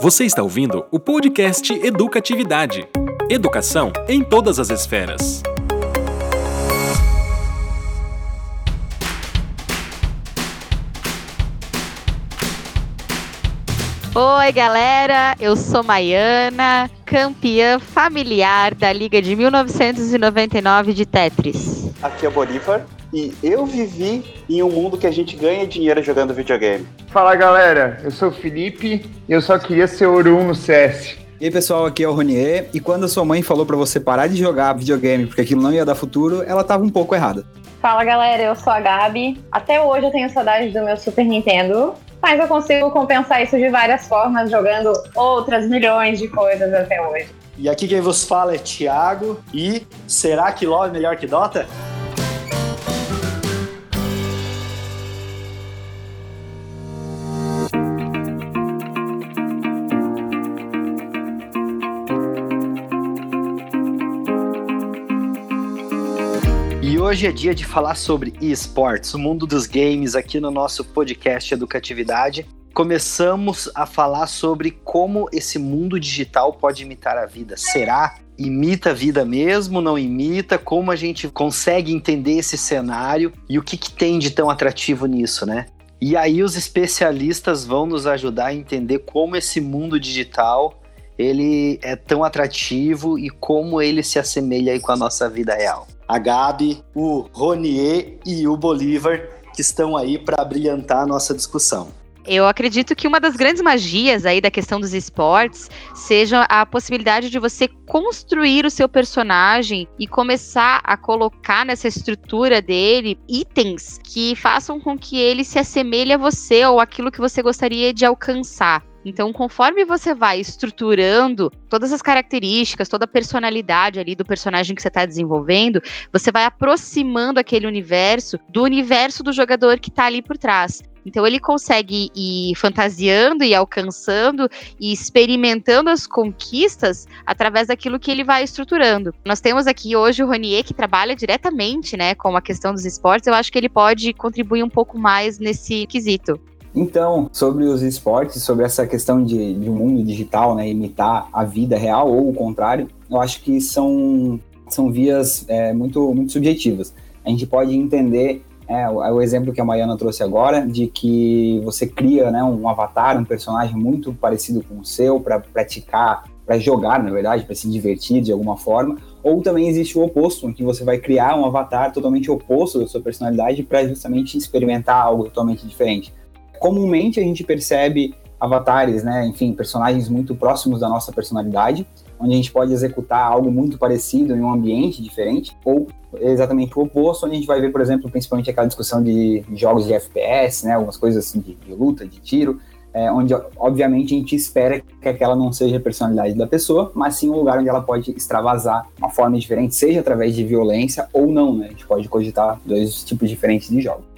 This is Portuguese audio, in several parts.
Você está ouvindo o podcast Educatividade. Educação em todas as esferas. Oi, galera! Eu sou Maiana, campeã familiar da Liga de 1999 de Tetris. Aqui é o Bolívar e eu vivi em um mundo que a gente ganha dinheiro jogando videogame. Fala galera, eu sou o Felipe e eu só queria ser Ouro 1 no CS. E aí pessoal, aqui é o Ronier e quando a sua mãe falou para você parar de jogar videogame porque aquilo não ia dar futuro, ela tava um pouco errada. Fala galera, eu sou a Gabi. Até hoje eu tenho saudade do meu Super Nintendo, mas eu consigo compensar isso de várias formas jogando outras milhões de coisas até hoje. E aqui quem vos fala é Thiago e será que LoL é melhor que Dota? Hoje é dia de falar sobre esportes, o mundo dos games aqui no nosso podcast Educatividade. Começamos a falar sobre como esse mundo digital pode imitar a vida. Será? Imita a vida mesmo? Não imita? Como a gente consegue entender esse cenário e o que, que tem de tão atrativo nisso, né? E aí os especialistas vão nos ajudar a entender como esse mundo digital ele é tão atrativo e como ele se assemelha aí com a nossa vida real a Gabi, o Ronier e o Bolívar, que estão aí para brilhantar a nossa discussão. Eu acredito que uma das grandes magias aí da questão dos esportes seja a possibilidade de você construir o seu personagem e começar a colocar nessa estrutura dele itens que façam com que ele se assemelhe a você ou aquilo que você gostaria de alcançar. Então, conforme você vai estruturando todas as características, toda a personalidade ali do personagem que você está desenvolvendo, você vai aproximando aquele universo do universo do jogador que está ali por trás. Então ele consegue ir fantasiando e alcançando e experimentando as conquistas através daquilo que ele vai estruturando. Nós temos aqui hoje o Ronier que trabalha diretamente, né, com a questão dos esportes. Eu acho que ele pode contribuir um pouco mais nesse quesito. Então, sobre os esportes, sobre essa questão de, de um mundo digital, né, imitar a vida real ou o contrário, eu acho que são, são vias é, muito, muito subjetivas. A gente pode entender é, o, o, exemplo que a Maiana trouxe agora, de que você cria né, um avatar, um personagem muito parecido com o seu para praticar, para jogar, na verdade, para se divertir de alguma forma. Ou também existe o oposto, em que você vai criar um avatar totalmente oposto da sua personalidade para justamente experimentar algo totalmente diferente comumente a gente percebe avatares, né, enfim, personagens muito próximos da nossa personalidade, onde a gente pode executar algo muito parecido em um ambiente diferente, ou exatamente o oposto, onde a gente vai ver, por exemplo, principalmente aquela discussão de jogos de FPS, né, algumas coisas assim de, de luta, de tiro, é, onde obviamente a gente espera que aquela não seja a personalidade da pessoa, mas sim um lugar onde ela pode extravasar uma forma diferente, seja através de violência ou não, né? A gente pode cogitar dois tipos diferentes de jogos.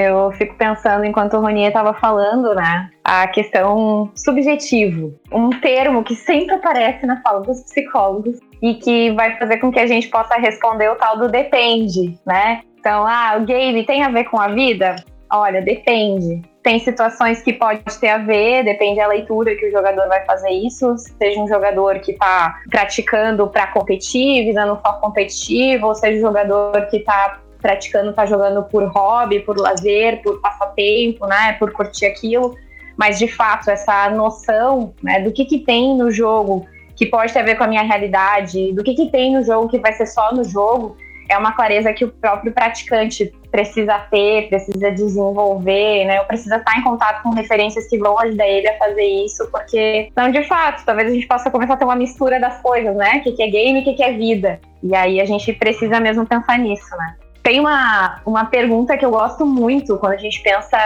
Eu fico pensando, enquanto o Ronier estava falando, né, a questão subjetivo, um termo que sempre aparece na fala dos psicólogos e que vai fazer com que a gente possa responder o tal do depende, né? Então, ah, o game tem a ver com a vida? Olha, depende. Tem situações que pode ter a ver, depende da leitura que o jogador vai fazer isso. Seja um jogador que está praticando para competir, visando um foco competitivo, ou seja um jogador que está praticando, tá jogando por hobby, por lazer, por passatempo, né, por curtir aquilo, mas de fato essa noção, né, do que que tem no jogo que pode ter a ver com a minha realidade, do que que tem no jogo que vai ser só no jogo, é uma clareza que o próprio praticante precisa ter, precisa desenvolver, né? Ou precisa estar em contato com referências que vão ajudar ele a fazer isso, porque, então, de fato, talvez a gente possa começar a ter uma mistura das coisas, né? O que, que é game e o que, que é vida. E aí a gente precisa mesmo pensar nisso, né? Tem uma, uma pergunta que eu gosto muito quando a gente pensa,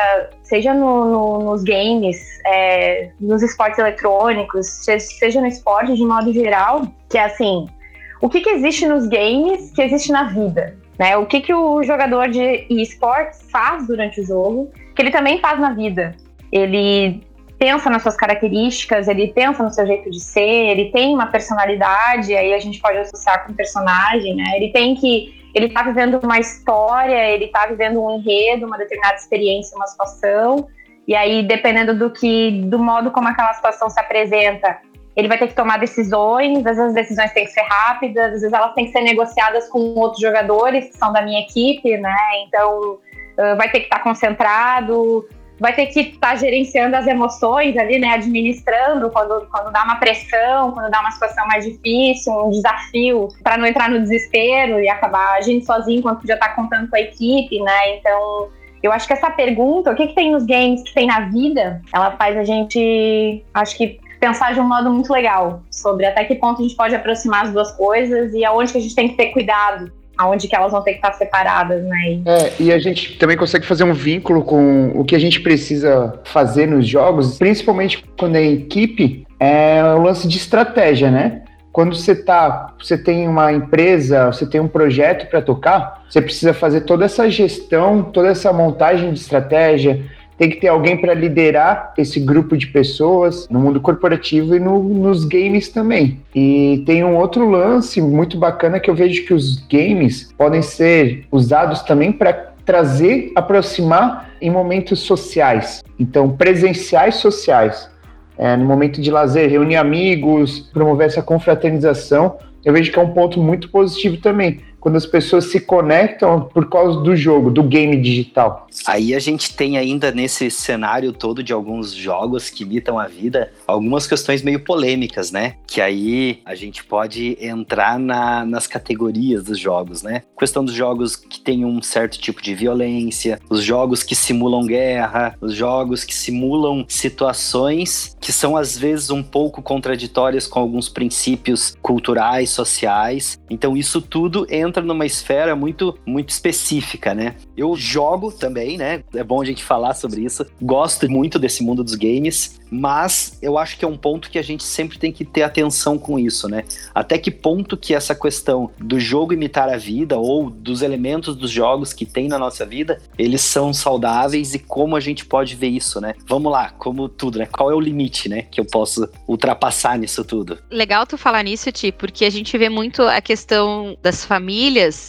seja no, no, nos games, é, nos esportes eletrônicos, seja no esporte de modo geral, que é assim: o que, que existe nos games que existe na vida? Né? O que, que o jogador de esportes faz durante o jogo, que ele também faz na vida? Ele pensa nas suas características, ele pensa no seu jeito de ser, ele tem uma personalidade, aí a gente pode associar com personagem, né? Ele tem que ele está vivendo uma história, ele está vivendo um enredo, uma determinada experiência, uma situação, E aí, dependendo do que, do modo como aquela situação se apresenta, ele vai ter que tomar decisões, às vezes as decisões têm que ser rápidas, às vezes elas têm que ser negociadas com outros jogadores que são da minha equipe, né? Então, vai ter que estar concentrado, vai ter que estar gerenciando as emoções ali, né? Administrando quando, quando dá uma pressão, quando dá uma situação mais difícil, um desafio, para não entrar no desespero e acabar agindo sozinho enquanto podia estar contando com a equipe, né? Então, eu acho que essa pergunta, o que, que tem nos games, que tem na vida, ela faz a gente, acho que pensar de um modo muito legal sobre até que ponto a gente pode aproximar as duas coisas e aonde que a gente tem que ter cuidado, aonde que elas vão ter que estar separadas, né? É, e a gente também consegue fazer um vínculo com o que a gente precisa fazer nos jogos, principalmente quando é equipe, é o lance de estratégia, né? Quando você tá, você tem uma empresa, você tem um projeto para tocar, você precisa fazer toda essa gestão, toda essa montagem de estratégia, tem que ter alguém para liderar esse grupo de pessoas no mundo corporativo e no, nos games também. E tem um outro lance muito bacana que eu vejo que os games podem ser usados também para trazer, aproximar em momentos sociais. Então, presenciais sociais. É, no momento de lazer, reunir amigos, promover essa confraternização, eu vejo que é um ponto muito positivo também quando as pessoas se conectam por causa do jogo, do game digital. Aí a gente tem ainda nesse cenário todo de alguns jogos que imitam a vida, algumas questões meio polêmicas, né? Que aí a gente pode entrar na, nas categorias dos jogos, né? Questão dos jogos que tem um certo tipo de violência, os jogos que simulam guerra, os jogos que simulam situações que são às vezes um pouco contraditórias com alguns princípios culturais, sociais. Então isso tudo entra entra numa esfera muito, muito específica, né? Eu jogo também, né? É bom a gente falar sobre isso. Gosto muito desse mundo dos games, mas eu acho que é um ponto que a gente sempre tem que ter atenção com isso, né? Até que ponto que essa questão do jogo imitar a vida ou dos elementos dos jogos que tem na nossa vida, eles são saudáveis e como a gente pode ver isso, né? Vamos lá, como tudo, né? Qual é o limite, né, que eu posso ultrapassar nisso tudo? Legal tu falar nisso, Ti, porque a gente vê muito a questão das famílias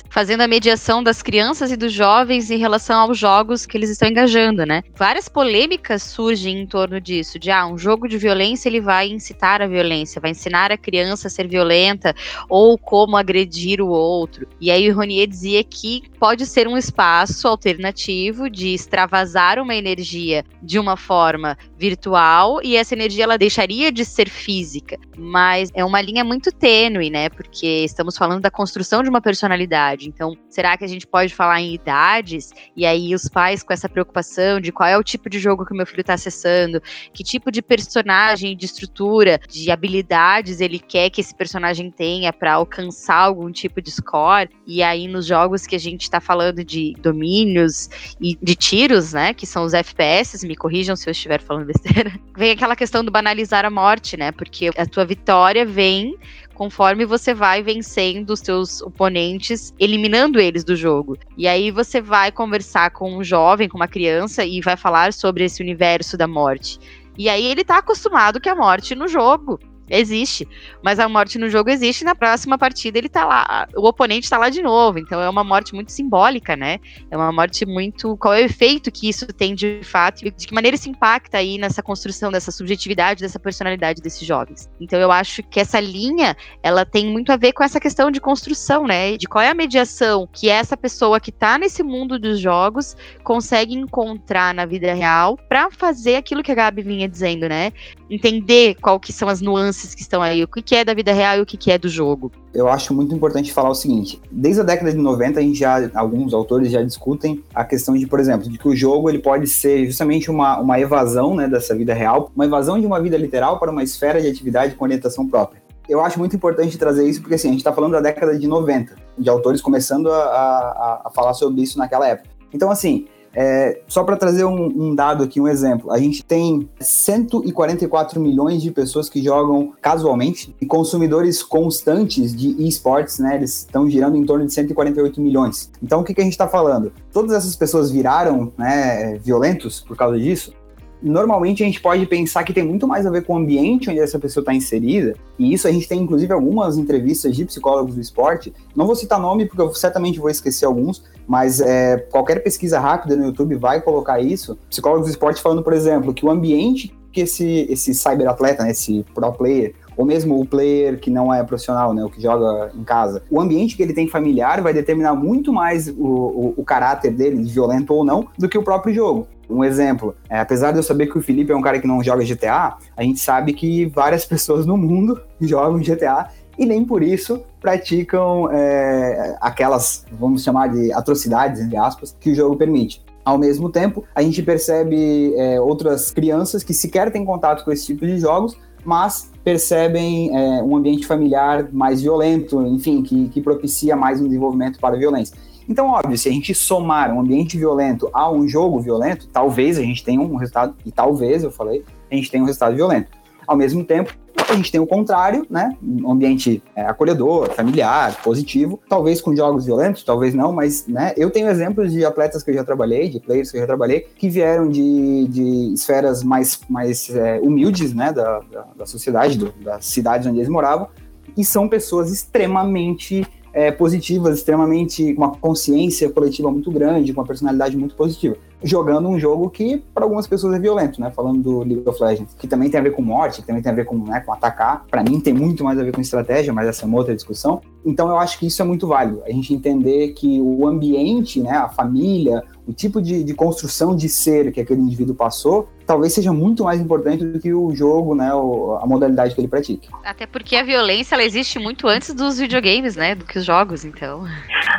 fazendo a mediação das crianças e dos jovens em relação aos jogos que eles estão engajando, né? Várias polêmicas surgem em torno disso, de ah, um jogo de violência ele vai incitar a violência, vai ensinar a criança a ser violenta ou como agredir o outro. E aí o Ronier dizia que pode ser um espaço alternativo de extravasar uma energia de uma forma virtual e essa energia ela deixaria de ser física, mas é uma linha muito tênue, né? Porque estamos falando da construção de uma personalidade. Então, será que a gente pode falar em idades e aí os pais com essa preocupação de qual é o tipo de jogo que o meu filho está acessando, que tipo de personagem, de estrutura, de habilidades ele quer que esse personagem tenha para alcançar algum tipo de score. E aí, nos jogos que a gente está falando de domínios e de tiros, né? Que são os FPS, me corrijam se eu estiver falando besteira. Vem aquela questão do banalizar a morte, né? Porque a tua vitória vem conforme você vai vencendo os seus oponentes, eliminando eles do jogo. E aí você vai conversar com um jovem, com uma criança e vai falar sobre esse universo da morte. E aí ele tá acostumado que a morte no jogo existe. Mas a morte no jogo existe, na próxima partida ele tá lá, o oponente tá lá de novo. Então é uma morte muito simbólica, né? É uma morte muito. Qual é o efeito que isso tem de fato e de que maneira isso impacta aí nessa construção dessa subjetividade, dessa personalidade desses jovens. Então eu acho que essa linha, ela tem muito a ver com essa questão de construção, né? De qual é a mediação que essa pessoa que tá nesse mundo dos jogos consegue encontrar na vida real para fazer aquilo que a Gabi vinha dizendo, né? Entender qual que são as nuances que estão aí, o que é da vida real e o que é do jogo. Eu acho muito importante falar o seguinte: desde a década de 90, a gente já, alguns autores já discutem a questão de, por exemplo, de que o jogo ele pode ser justamente uma, uma evasão né, dessa vida real, uma evasão de uma vida literal para uma esfera de atividade com orientação própria eu acho muito importante trazer isso, porque assim, a gente está falando da década de 90, de autores começando a, a, a, falar sobre isso naquela época. Então, assim, é, só para trazer um, um, dado aqui, um exemplo, a gente tem 144 milhões de pessoas que jogam casualmente e consumidores constantes de esportes, né? Eles estão girando em torno de 148 milhões. Então, o que, que a gente está falando? Todas essas pessoas viraram né, violentos por causa disso? Normalmente a gente pode pensar que tem muito mais a ver com o ambiente onde essa pessoa está inserida, e isso a gente tem inclusive algumas entrevistas de psicólogos do esporte. Não vou citar nome porque eu certamente vou esquecer alguns, mas é, qualquer pesquisa rápida no YouTube vai colocar isso. Psicólogos do esporte falando, por exemplo, que o ambiente que esse, esse cyberatleta, né, esse pro player, ou mesmo o player que não é profissional, né, o que joga em casa, o ambiente que ele tem familiar vai determinar muito mais o, o, o caráter dele, violento ou não, do que o próprio jogo. Um exemplo, é, apesar de eu saber que o Felipe é um cara que não joga GTA, a gente sabe que várias pessoas no mundo jogam GTA e nem por isso praticam é, aquelas, vamos chamar de atrocidades, entre aspas, que o jogo permite. Ao mesmo tempo, a gente percebe é, outras crianças que sequer têm contato com esse tipo de jogos, mas percebem é, um ambiente familiar mais violento, enfim, que, que propicia mais um desenvolvimento para a violência. Então, óbvio, se a gente somar um ambiente violento a um jogo violento, talvez a gente tenha um resultado, e talvez, eu falei, a gente tenha um resultado violento. Ao mesmo tempo, a gente tem o contrário, né? Um ambiente é, acolhedor, familiar, positivo, talvez com jogos violentos, talvez não, mas né, eu tenho exemplos de atletas que eu já trabalhei, de players que eu já trabalhei, que vieram de, de esferas mais, mais é, humildes, né, da, da, da sociedade, do, das cidades onde eles moravam, e são pessoas extremamente é, positivas, extremamente com uma consciência coletiva muito grande, com uma personalidade muito positiva jogando um jogo que para algumas pessoas é violento, né? Falando do League of Legends, que também tem a ver com morte, que também tem a ver com, né, com atacar. Para mim tem muito mais a ver com estratégia, mas essa é uma outra discussão. Então eu acho que isso é muito válido. A gente entender que o ambiente, né, a família, o tipo de, de construção de ser que aquele indivíduo passou, talvez seja muito mais importante do que o jogo, né, a modalidade que ele pratique. Até porque a violência ela existe muito antes dos videogames, né, do que os jogos, então.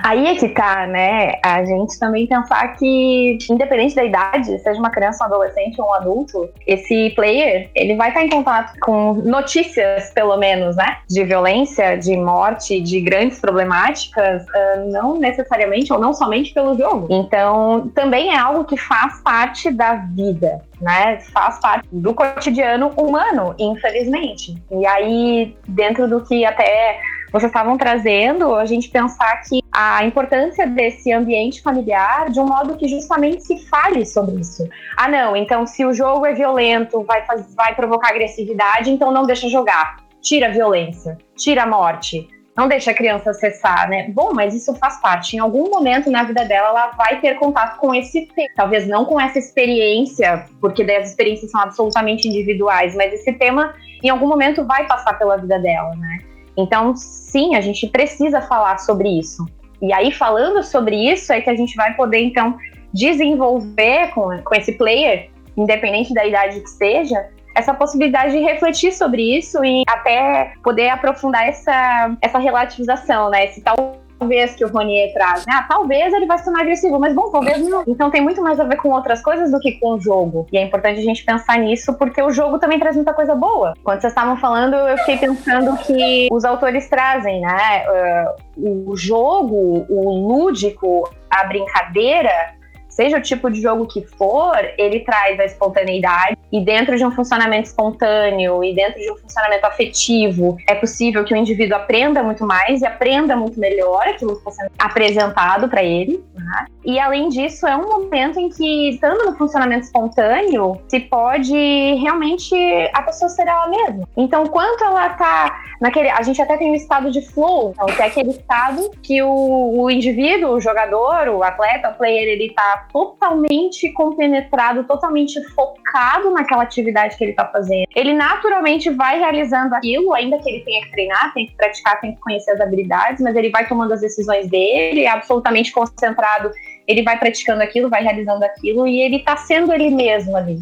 Aí é que tá, né? A gente também pensar que independente da idade, seja uma criança, um adolescente ou um adulto, esse player, ele vai estar em contato com notícias, pelo menos, né, de violência, de morte, de grandes problemáticas, uh, não necessariamente ou não somente pelo jogo. Então, também é algo que faz parte da vida, né? Faz parte do cotidiano humano, infelizmente. E aí, dentro do que até vocês estavam trazendo, a gente pensar que a importância desse ambiente familiar de um modo que justamente se fale sobre isso. Ah, não, então se o jogo é violento, vai, vai provocar agressividade, então não deixa jogar. Tira a violência, tira a morte não deixa a criança acessar, né? Bom, mas isso faz parte. Em algum momento na vida dela, ela vai ter contato com esse tema. Talvez não com essa experiência, porque as experiências são absolutamente individuais, mas esse tema, em algum momento, vai passar pela vida dela, né? Então, sim, a gente precisa falar sobre isso. E aí, falando sobre isso, é que a gente vai poder, então, desenvolver com, com esse player, independente da idade que seja, essa possibilidade de refletir sobre isso e até poder aprofundar essa, essa relativização, né? Esse talvez que o Ronier traz, né? Ah, talvez ele vai ser mais agressivo, mas bom, talvez não. Então tem muito mais a ver com outras coisas do que com o jogo. E é importante a gente pensar nisso, porque o jogo também traz muita coisa boa. Quando vocês estavam falando, eu fiquei pensando que os autores trazem, né? Uh, o jogo, o lúdico, a brincadeira, seja o tipo de jogo que for, ele traz a espontaneidade e dentro de um funcionamento espontâneo e dentro de um funcionamento afetivo, é possível que o indivíduo aprenda muito mais e aprenda muito melhor aquilo que está sendo apresentado para ele. Né? E além disso, é um momento em que, estando no funcionamento espontâneo, se pode realmente a pessoa ser ela mesma. Então, quanto ela está naquele. A gente até tem o estado de flow, então, que é aquele estado que o, o indivíduo, o jogador, o atleta, o player, ele está totalmente compenetrado, totalmente focado naquela atividade que ele está fazendo. Ele naturalmente vai realizando aquilo, ainda que ele tenha que treinar, tem que praticar, tem que conhecer as habilidades, mas ele vai tomando as decisões dele, é absolutamente concentrado, ele vai praticando aquilo, vai realizando aquilo e ele está sendo ele mesmo ali.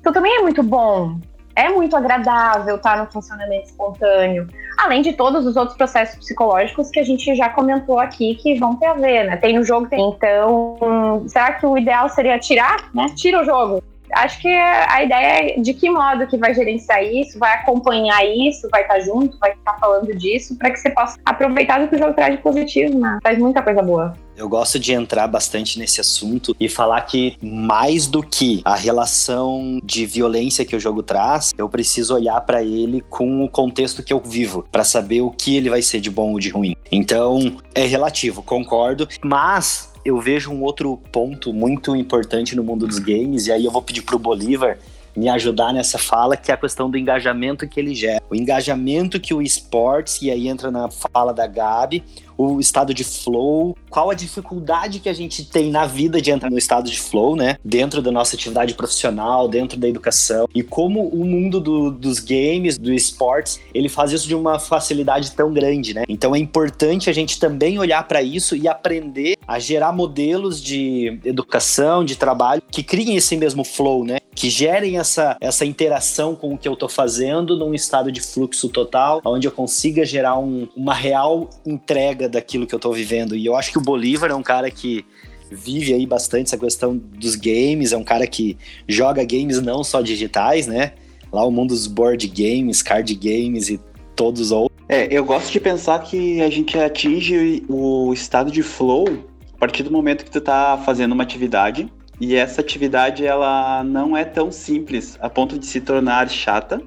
Então também é muito bom é muito agradável estar no funcionamento espontâneo, além de todos os outros processos psicológicos que a gente já comentou aqui que vão ter a ver, né? Tem no jogo, tem. Então, será que o ideal seria tirar, né? Tira o jogo. Acho que a ideia é de que modo que vai gerenciar isso, vai acompanhar isso, vai estar junto, vai estar falando disso, para que você possa aproveitar do que o jogo traz de positivo, né? Traz muita coisa boa. Eu gosto de entrar bastante nesse assunto e falar que mais do que a relação de violência que o jogo traz, eu preciso olhar para ele com o contexto que eu vivo, para saber o que ele vai ser de bom ou de ruim. Então, é relativo, concordo, mas eu vejo um outro ponto muito importante no mundo dos games, e aí eu vou pedir pro Bolívar me ajudar nessa fala, que é a questão do engajamento que ele gera. O engajamento que o esportes, e aí entra na fala da Gabi, o estado de flow, qual a dificuldade que a gente tem na vida de entrar no estado de flow, né? Dentro da nossa atividade profissional, dentro da educação, e como o mundo do, dos games, do esportes, ele faz isso de uma facilidade tão grande, né? Então é importante a gente também olhar para isso e aprender a gerar modelos de educação, de trabalho, que criem esse mesmo flow, né? Que gerem essa, essa interação com o que eu estou fazendo num estado de fluxo total, onde eu consiga gerar um, uma real entrega daquilo que eu tô vivendo. E eu acho que o Bolívar é um cara que vive aí bastante essa questão dos games, é um cara que joga games não só digitais, né? Lá o mundo dos board games, card games e todos os outros. É, eu gosto de pensar que a gente atinge o estado de flow a partir do momento que tu tá fazendo uma atividade e essa atividade ela não é tão simples a ponto de se tornar chata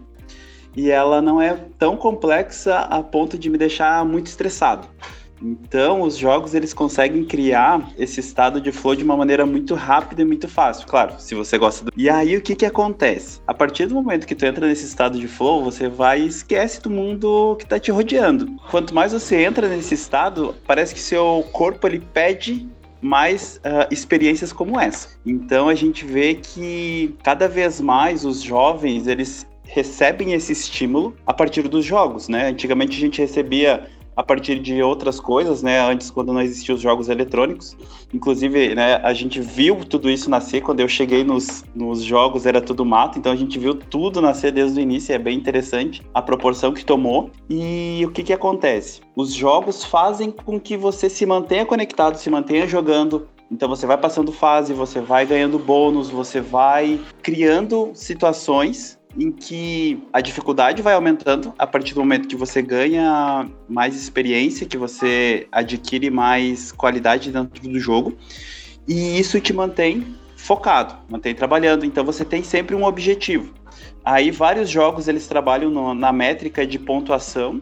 e ela não é tão complexa a ponto de me deixar muito estressado. Então, os jogos eles conseguem criar esse estado de flow de uma maneira muito rápida e muito fácil, claro, se você gosta do. E aí o que que acontece? A partir do momento que tu entra nesse estado de flow, você vai e esquece do mundo que tá te rodeando. Quanto mais você entra nesse estado, parece que seu corpo ele pede mais uh, experiências como essa. Então a gente vê que cada vez mais os jovens eles recebem esse estímulo a partir dos jogos, né? Antigamente a gente recebia a partir de outras coisas, né? Antes, quando não existiam os jogos eletrônicos. Inclusive, né, a gente viu tudo isso nascer. Quando eu cheguei nos, nos jogos, era tudo mato. Então, a gente viu tudo nascer desde o início. É bem interessante a proporção que tomou. E o que, que acontece? Os jogos fazem com que você se mantenha conectado, se mantenha jogando, então você vai passando fase, você vai ganhando bônus, você vai criando situações em que a dificuldade vai aumentando a partir do momento que você ganha mais experiência, que você adquire mais qualidade dentro do jogo, e isso te mantém focado, mantém trabalhando. Então você tem sempre um objetivo. Aí vários jogos eles trabalham no, na métrica de pontuação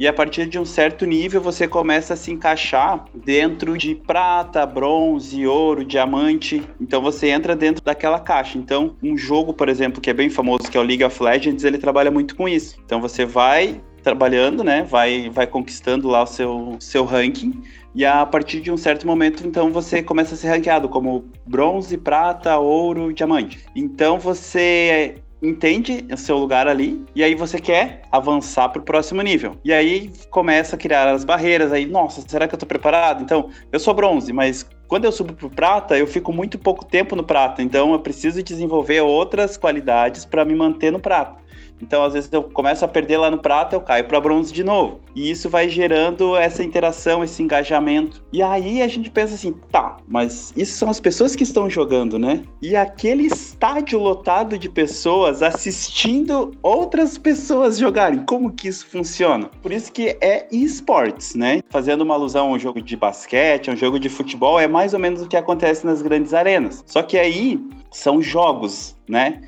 e a partir de um certo nível você começa a se encaixar dentro de prata, bronze, ouro, diamante. Então você entra dentro daquela caixa. Então, um jogo, por exemplo, que é bem famoso, que é o League of Legends, ele trabalha muito com isso. Então você vai trabalhando, né? Vai, vai conquistando lá o seu, seu ranking. E a partir de um certo momento, então você começa a ser ranqueado como bronze, prata, ouro, diamante. Então você entende o seu lugar ali e aí você quer avançar para o próximo nível. E aí começa a criar as barreiras aí, nossa, será que eu estou preparado? Então, eu sou bronze, mas quando eu subo para o prata, eu fico muito pouco tempo no prata, então eu preciso desenvolver outras qualidades para me manter no prata. Então, às vezes, eu começo a perder lá no prata, eu caio para bronze de novo. E isso vai gerando essa interação, esse engajamento. E aí a gente pensa assim, tá, mas isso são as pessoas que estão jogando, né? E aquele estádio lotado de pessoas assistindo outras pessoas jogarem. Como que isso funciona? Por isso que é esportes, né? Fazendo uma alusão a um jogo de basquete, a um jogo de futebol, é mais ou menos o que acontece nas grandes arenas. Só que aí são jogos, né?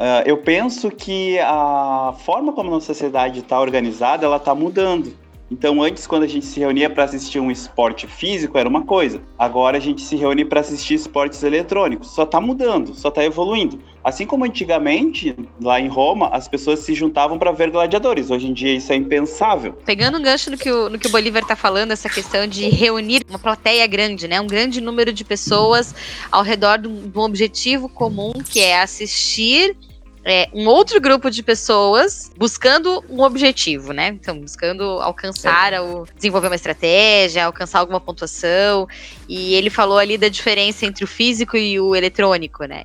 Uh, eu penso que a forma como a nossa sociedade está organizada, ela está mudando. Então, antes, quando a gente se reunia para assistir um esporte físico, era uma coisa. Agora a gente se reúne para assistir esportes eletrônicos. Só está mudando, só está evoluindo. Assim como antigamente, lá em Roma, as pessoas se juntavam para ver gladiadores. Hoje em dia isso é impensável. Pegando um gancho no que o, no que o Bolívar está falando, essa questão de reunir uma plateia grande, né? Um grande número de pessoas ao redor de um objetivo comum, que é assistir é, um outro grupo de pessoas buscando um objetivo, né? Então, buscando alcançar, é. o, desenvolver uma estratégia, alcançar alguma pontuação. E ele falou ali da diferença entre o físico e o eletrônico, né?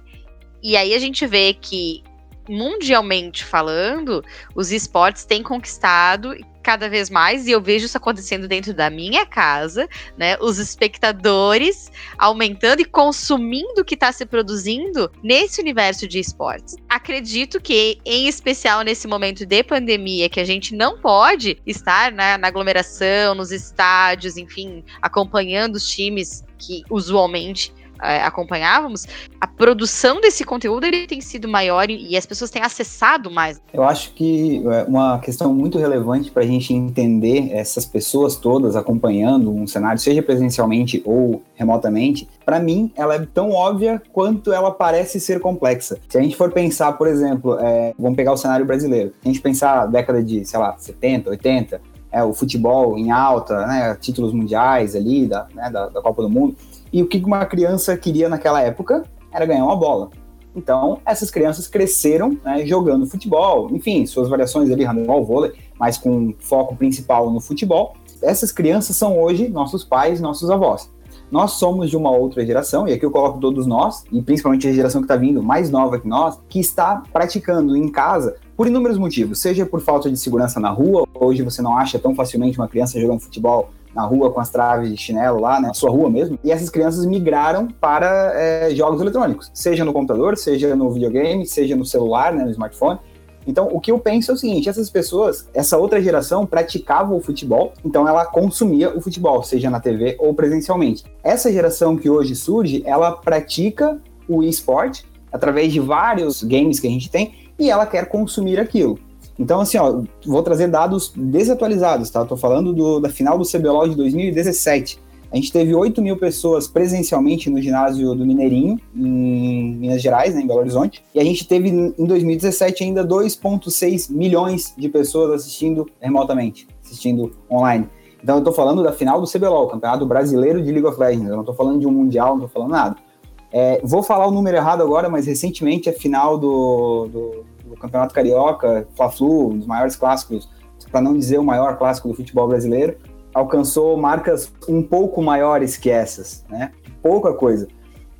E aí a gente vê que mundialmente falando, os esportes têm conquistado cada vez mais, e eu vejo isso acontecendo dentro da minha casa, né? Os espectadores aumentando e consumindo o que está se produzindo nesse universo de esportes. Acredito que, em especial nesse momento de pandemia, que a gente não pode estar né, na aglomeração, nos estádios, enfim, acompanhando os times que usualmente é, acompanhávamos, a produção desse conteúdo ele tem sido maior e, as pessoas têm acessado mais. Eu acho que é, uma questão muito relevante para a gente entender essas pessoas todas acompanhando um cenário, seja presencialmente ou remotamente, para mim ela é tão óbvia quanto ela parece ser complexa. Se a gente for pensar, por exemplo, é, vamos pegar o cenário brasileiro, se a gente pensar década de, sei lá, 70, 80, é, o futebol em alta, né, títulos mundiais ali da, né, da, da Copa do Mundo, e o que uma criança queria naquela época era ganhar uma bola. Então, essas crianças cresceram né, jogando futebol, enfim, suas variações ali, handball, vôlei, mas com foco principal no futebol. Essas crianças são hoje nossos pais, nossos avós. Nós somos de uma outra geração, e aqui eu coloco todos nós, e principalmente a geração que está vindo mais nova que nós, que está praticando em casa por inúmeros motivos, seja por falta de segurança na rua, hoje você não acha tão facilmente uma criança jogando futebol na rua com as traves de chinelo lá, né, na sua rua mesmo, e essas crianças migraram para é, jogos eletrônicos, seja no computador, seja no videogame, seja no celular, né, no smartphone. Então, o que eu penso é o seguinte: essas pessoas, essa outra geração praticava o futebol, então ela consumia o futebol, seja na TV ou presencialmente. Essa geração que hoje surge, ela pratica o esporte através de vários games que a gente tem e ela quer consumir aquilo. Então, assim, ó, vou trazer dados desatualizados, tá? Tô falando do, da final do CBLOL de 2017. A gente teve 8 mil pessoas presencialmente no ginásio do Mineirinho, em Minas Gerais, né, em Belo Horizonte. E a gente teve em 2017 ainda 2,6 milhões de pessoas assistindo remotamente, assistindo online. Então eu tô falando da final do CBLOL, Campeonato Brasileiro de League of Legends. Eu não tô falando de um Mundial, não tô falando nada. É, vou falar o número errado agora, mas recentemente a final do, do, do Campeonato Carioca, Fla-Flu, um dos maiores clássicos, para não dizer o maior clássico do futebol brasileiro, alcançou marcas um pouco maiores que essas, né? Pouca coisa.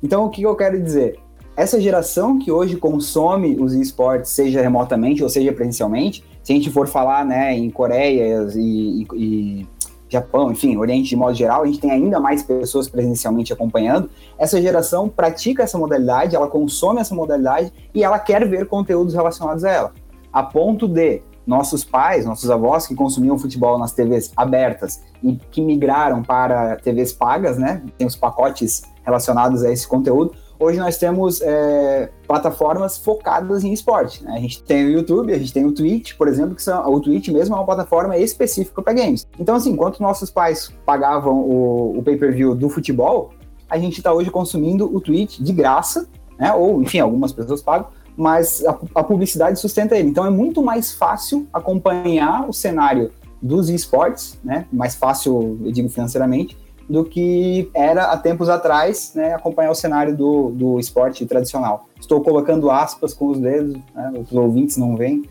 Então, o que eu quero dizer? Essa geração que hoje consome os esportes, seja remotamente ou seja presencialmente, se a gente for falar né, em Coreia e, e Japão, enfim, Oriente de modo geral, a gente tem ainda mais pessoas presencialmente acompanhando. Essa geração pratica essa modalidade, ela consome essa modalidade e ela quer ver conteúdos relacionados a ela. A ponto de nossos pais, nossos avós que consumiam futebol nas TVs abertas e que migraram para TVs pagas, né? Tem os pacotes relacionados a esse conteúdo hoje nós temos é, plataformas focadas em esporte. Né? A gente tem o YouTube, a gente tem o Twitch, por exemplo, que são, o Twitch mesmo é uma plataforma específica para games. Então, assim, enquanto nossos pais pagavam o, o pay-per-view do futebol, a gente está hoje consumindo o Twitch de graça, né? ou, enfim, algumas pessoas pagam, mas a, a publicidade sustenta ele. Então, é muito mais fácil acompanhar o cenário dos esportes, né? mais fácil, eu digo financeiramente, do que era há tempos atrás, né, acompanhar o cenário do, do esporte tradicional. Estou colocando aspas com os dedos, né, os ouvintes não veem,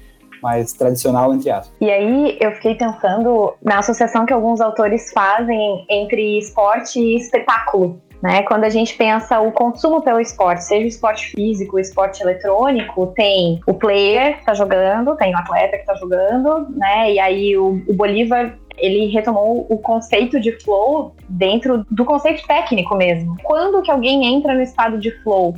mas tradicional entre aspas. E aí eu fiquei pensando na associação que alguns autores fazem entre esporte e espetáculo. Né? Quando a gente pensa o consumo pelo esporte, seja o esporte físico, o esporte eletrônico, tem o player que está jogando, tem o atleta que está jogando, né? E aí o, o Bolívar ele retomou o conceito de flow dentro do conceito técnico mesmo. Quando que alguém entra no estado de flow?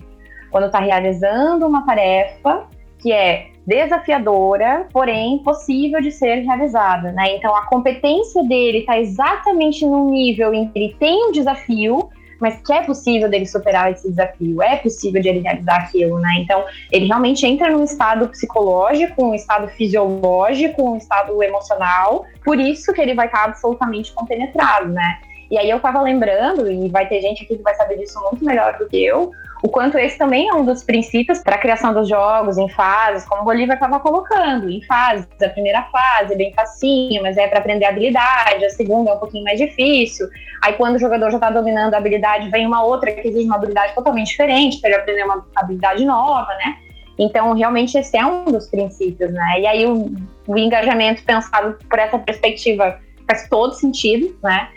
Quando está realizando uma tarefa que é desafiadora, porém possível de ser realizada, né? Então a competência dele está exatamente no nível em que ele tem um desafio, mas que é possível dele superar esse desafio, é possível de ele realizar aquilo, né? Então, ele realmente entra num estado psicológico, um estado fisiológico, um estado emocional, por isso que ele vai estar absolutamente compenetrado, né? E aí eu tava lembrando, e vai ter gente aqui que vai saber disso muito melhor do que eu, o quanto esse também é um dos princípios para a criação dos jogos em fases, como o Bolívar estava colocando, em fases. A primeira fase é bem facinho, mas é para aprender habilidade, a segunda é um pouquinho mais difícil. Aí quando o jogador já está dominando a habilidade, vem uma outra que exige uma habilidade totalmente diferente para ele aprender uma habilidade nova, né? Então, realmente, esse é um dos princípios, né? E aí, o, o engajamento pensado por essa perspectiva faz todo sentido, né?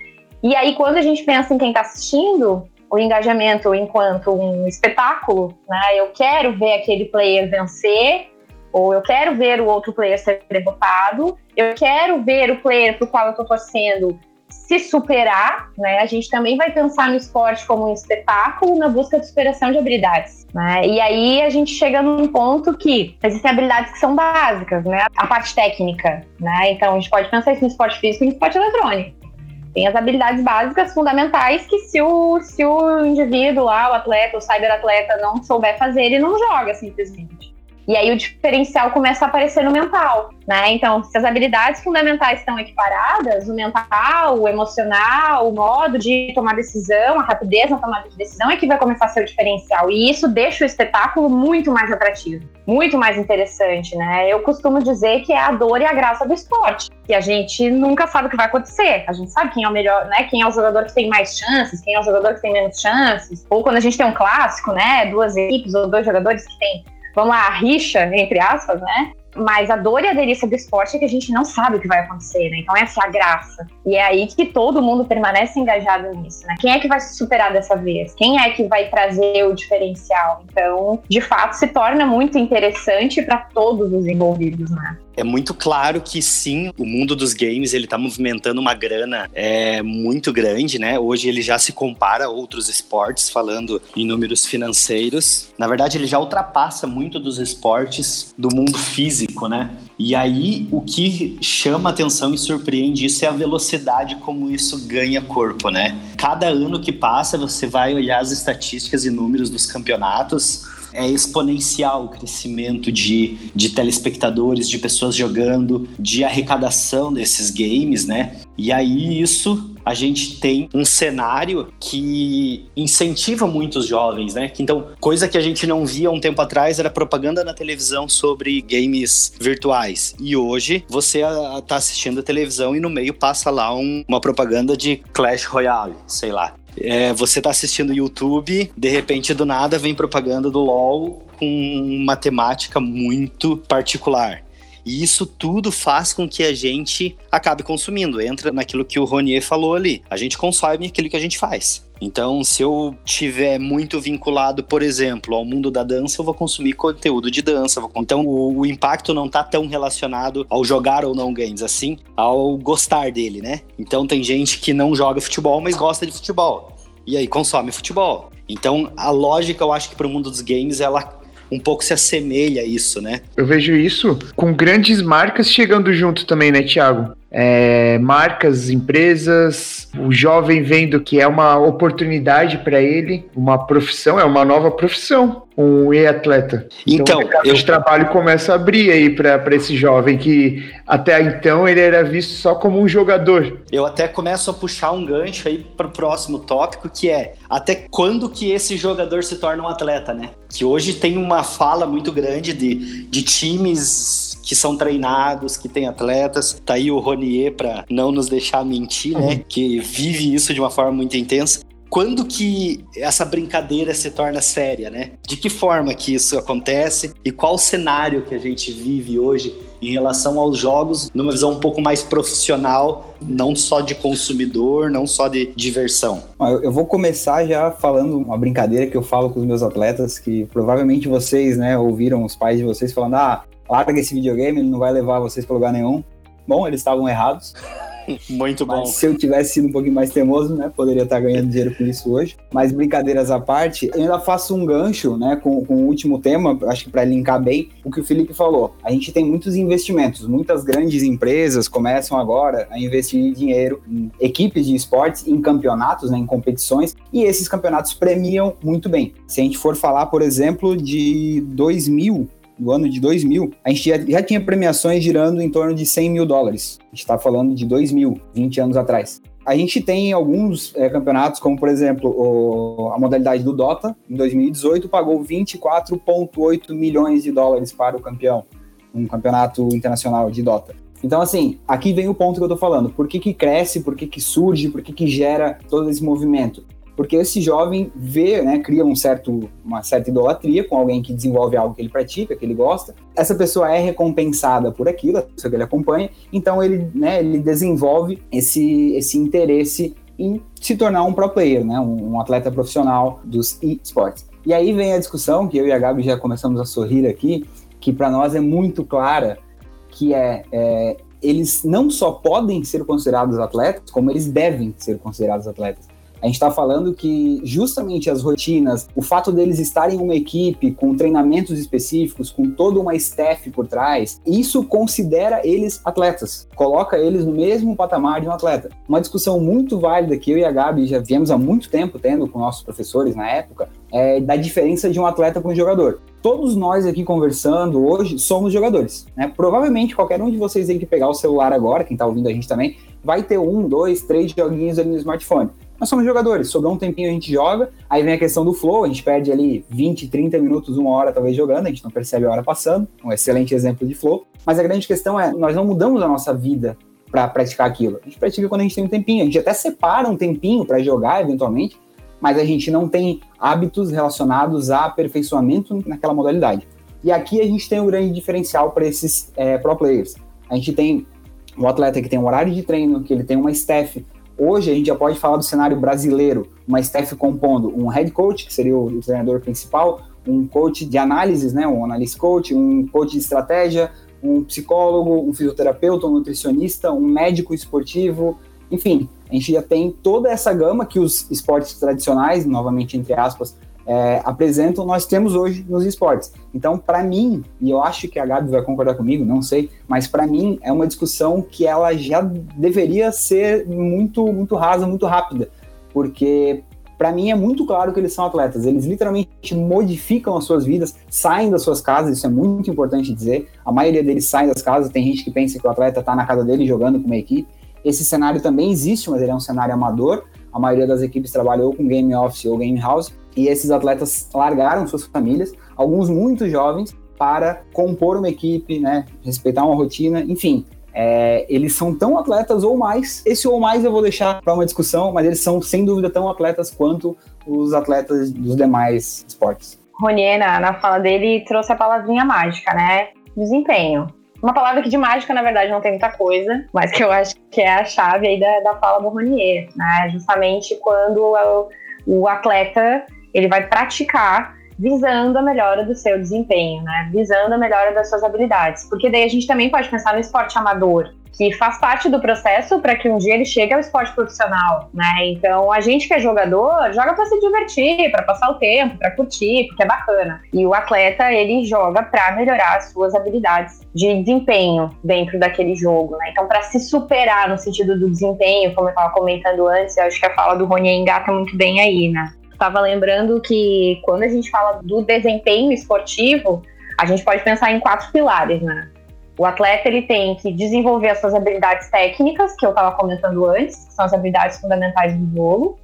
E aí, quando a gente pensa em quem está assistindo, o engajamento enquanto um espetáculo, né? Eu quero ver aquele player vencer, ou eu quero ver o outro player ser derrotado, eu quero ver o player para o qual eu estou torcendo se superar, né? A gente também vai pensar no esporte como um espetáculo na busca de superação de habilidades, né? E aí a gente chega num ponto que existem habilidades que são básicas, né? A parte técnica, né? Então a gente pode pensar isso no esporte físico e no esporte eletrônico. Tem as habilidades básicas fundamentais que se o, se o indivíduo lá, o atleta, o cyberatleta não souber fazer, ele não joga simplesmente. E aí o diferencial começa a aparecer no mental, né? Então, se as habilidades fundamentais estão equiparadas, o mental, o emocional, o modo de tomar decisão, a rapidez na tomada de decisão é que vai começar a ser o diferencial. E isso deixa o espetáculo muito mais atrativo, muito mais interessante, né? Eu costumo dizer que é a dor e a graça do esporte. Que a gente nunca sabe o que vai acontecer. A gente sabe quem é o melhor, né? Quem é o jogador que tem mais chances, quem é o jogador que tem menos chances. Ou quando a gente tem um clássico, né? Duas equipes ou dois jogadores que têm vamos lá, rixa, entre aspas, né? Mas a dor e a delícia do esporte é que a gente não sabe o que vai acontecer, né? Então essa é a graça. E é aí que todo mundo permanece engajado nisso, né? Quem é que vai se superar dessa vez? Quem é que vai trazer o diferencial? Então, de fato, se torna muito interessante para todos os envolvidos, né? É muito claro que sim, o mundo dos games ele tá movimentando uma grana é, muito grande, né? Hoje ele já se compara a outros esportes, falando em números financeiros. Na verdade, ele já ultrapassa muito dos esportes do mundo físico, né? E aí, o que chama atenção e surpreende isso é a velocidade como isso ganha corpo, né? Cada ano que passa, você vai olhar as estatísticas e números dos campeonatos, é exponencial o crescimento de, de telespectadores, de pessoas jogando, de arrecadação desses games, né? E aí isso a gente tem um cenário que incentiva muitos jovens, né? Então, coisa que a gente não via um tempo atrás era propaganda na televisão sobre games virtuais. E hoje você tá assistindo a televisão e no meio passa lá um, uma propaganda de Clash Royale, sei lá. É, você tá assistindo YouTube, de repente do nada vem propaganda do LoL com uma temática muito particular. E isso tudo faz com que a gente acabe consumindo. Entra naquilo que o Ronier falou ali. A gente consome aquilo que a gente faz. Então, se eu tiver muito vinculado, por exemplo, ao mundo da dança, eu vou consumir conteúdo de dança. Então, o, o impacto não está tão relacionado ao jogar ou não games, assim, ao gostar dele, né? Então, tem gente que não joga futebol, mas gosta de futebol. E aí, consome futebol. Então, a lógica, eu acho que para o mundo dos games, ela um pouco se assemelha a isso, né? Eu vejo isso com grandes marcas chegando junto também, né, Thiago? É, marcas, empresas, o jovem vendo que é uma oportunidade para ele, uma profissão, é uma nova profissão, um e-atleta. Então, então o eu... de trabalho começa a abrir aí para esse jovem que até então ele era visto só como um jogador. Eu até começo a puxar um gancho aí para o próximo tópico, que é até quando que esse jogador se torna um atleta, né? Que hoje tem uma fala muito grande de, de times que são treinados, que tem atletas. Tá aí o Ronier para não nos deixar mentir, né? Uhum. Que vive isso de uma forma muito intensa quando que essa brincadeira se torna séria, né? De que forma que isso acontece e qual o cenário que a gente vive hoje em relação aos jogos numa visão um pouco mais profissional, não só de consumidor, não só de diversão. Eu vou começar já falando uma brincadeira que eu falo com os meus atletas, que provavelmente vocês, né, ouviram os pais de vocês falando, ah, larga esse videogame, ele não vai levar vocês para lugar nenhum. Bom, eles estavam errados. Muito bom. Mas se eu tivesse sido um pouquinho mais teimoso, né, poderia estar ganhando dinheiro com isso hoje. Mas brincadeiras à parte, eu ainda faço um gancho, né, com, com o último tema, acho que para linkar bem o que o Felipe falou. A gente tem muitos investimentos, muitas grandes empresas começam agora a investir dinheiro em equipes de esportes, em campeonatos, né, em competições, e esses campeonatos premiam muito bem. Se a gente for falar, por exemplo, de 2000 no ano de 2000, a gente já, já tinha premiações girando em torno de 100 mil dólares. A gente está falando de 2000, 20 anos atrás. A gente tem alguns é, campeonatos, como por exemplo o, a modalidade do Dota, em 2018 pagou 24,8 milhões de dólares para o campeão, um campeonato internacional de Dota. Então, assim, aqui vem o ponto que eu tô falando. Por que, que cresce, por que, que surge, por que, que gera todo esse movimento? Porque esse jovem vê, né, cria um certo, uma certa idolatria com alguém que desenvolve algo que ele pratica, que ele gosta. Essa pessoa é recompensada por aquilo, a pessoa que ele acompanha, então ele, né, ele desenvolve esse, esse interesse em se tornar um pro player, né, um, um atleta profissional dos esportes. E aí vem a discussão que eu e a Gabi já começamos a sorrir aqui, que para nós é muito clara, que é, é eles não só podem ser considerados atletas, como eles devem ser considerados atletas. A gente está falando que justamente as rotinas, o fato deles estarem em uma equipe com treinamentos específicos, com toda uma staff por trás, isso considera eles atletas, coloca eles no mesmo patamar de um atleta. Uma discussão muito válida que eu e a Gabi já viemos há muito tempo tendo com nossos professores na época, é da diferença de um atleta para um jogador. Todos nós aqui conversando hoje somos jogadores. Né? Provavelmente qualquer um de vocês aí que pegar o celular agora, quem está ouvindo a gente também, vai ter um, dois, três joguinhos ali no smartphone nós somos jogadores, sobrou um tempinho a gente joga, aí vem a questão do flow, a gente perde ali 20, 30 minutos, uma hora talvez jogando, a gente não percebe a hora passando, um excelente exemplo de flow, mas a grande questão é, nós não mudamos a nossa vida para praticar aquilo, a gente pratica quando a gente tem um tempinho, a gente até separa um tempinho para jogar eventualmente, mas a gente não tem hábitos relacionados a aperfeiçoamento naquela modalidade. E aqui a gente tem um grande diferencial para esses é, pro players. A gente tem um atleta que tem um horário de treino, que ele tem uma staff Hoje a gente já pode falar do cenário brasileiro, uma staff compondo um head coach, que seria o treinador principal, um coach de análises, né, um analyst coach, um coach de estratégia, um psicólogo, um fisioterapeuta, um nutricionista, um médico esportivo, enfim, a gente já tem toda essa gama que os esportes tradicionais, novamente entre aspas, é, apresentam, nós temos hoje nos esportes. Então, para mim, e eu acho que a Gabi vai concordar comigo, não sei, mas para mim é uma discussão que ela já deveria ser muito, muito rasa, muito rápida, porque para mim é muito claro que eles são atletas. Eles literalmente modificam as suas vidas, saem das suas casas, isso é muito importante dizer. A maioria deles saem das casas, tem gente que pensa que o atleta está na casa dele jogando com uma equipe. Esse cenário também existe, mas ele é um cenário amador. A maioria das equipes trabalha ou com game office ou game house, e esses atletas largaram suas famílias, alguns muito jovens, para compor uma equipe, né, respeitar uma rotina, enfim. É, eles são tão atletas ou mais. Esse ou mais eu vou deixar para uma discussão, mas eles são sem dúvida tão atletas quanto os atletas dos demais esportes. Ronier, na, na fala dele, trouxe a palavrinha mágica, né? Desempenho. Uma palavra que de mágica, na verdade, não tem muita coisa, mas que eu acho que é a chave aí da, da fala do Ronier, né? Justamente quando o, o atleta ele vai praticar visando a melhora do seu desempenho, né? Visando a melhora das suas habilidades. Porque daí a gente também pode pensar no esporte amador, que faz parte do processo para que um dia ele chegue ao esporte profissional, né? Então, a gente que é jogador, joga para se divertir, para passar o tempo, para curtir, porque é bacana. E o atleta, ele joga para melhorar as suas habilidades de desempenho dentro daquele jogo, né? Então, para se superar no sentido do desempenho, como eu estava comentando antes, eu acho que a fala do Rony engata muito bem aí, né? Estava lembrando que quando a gente fala do desempenho esportivo, a gente pode pensar em quatro pilares, né? O atleta ele tem que desenvolver as suas habilidades técnicas, que eu estava comentando antes, que são as habilidades fundamentais do jogo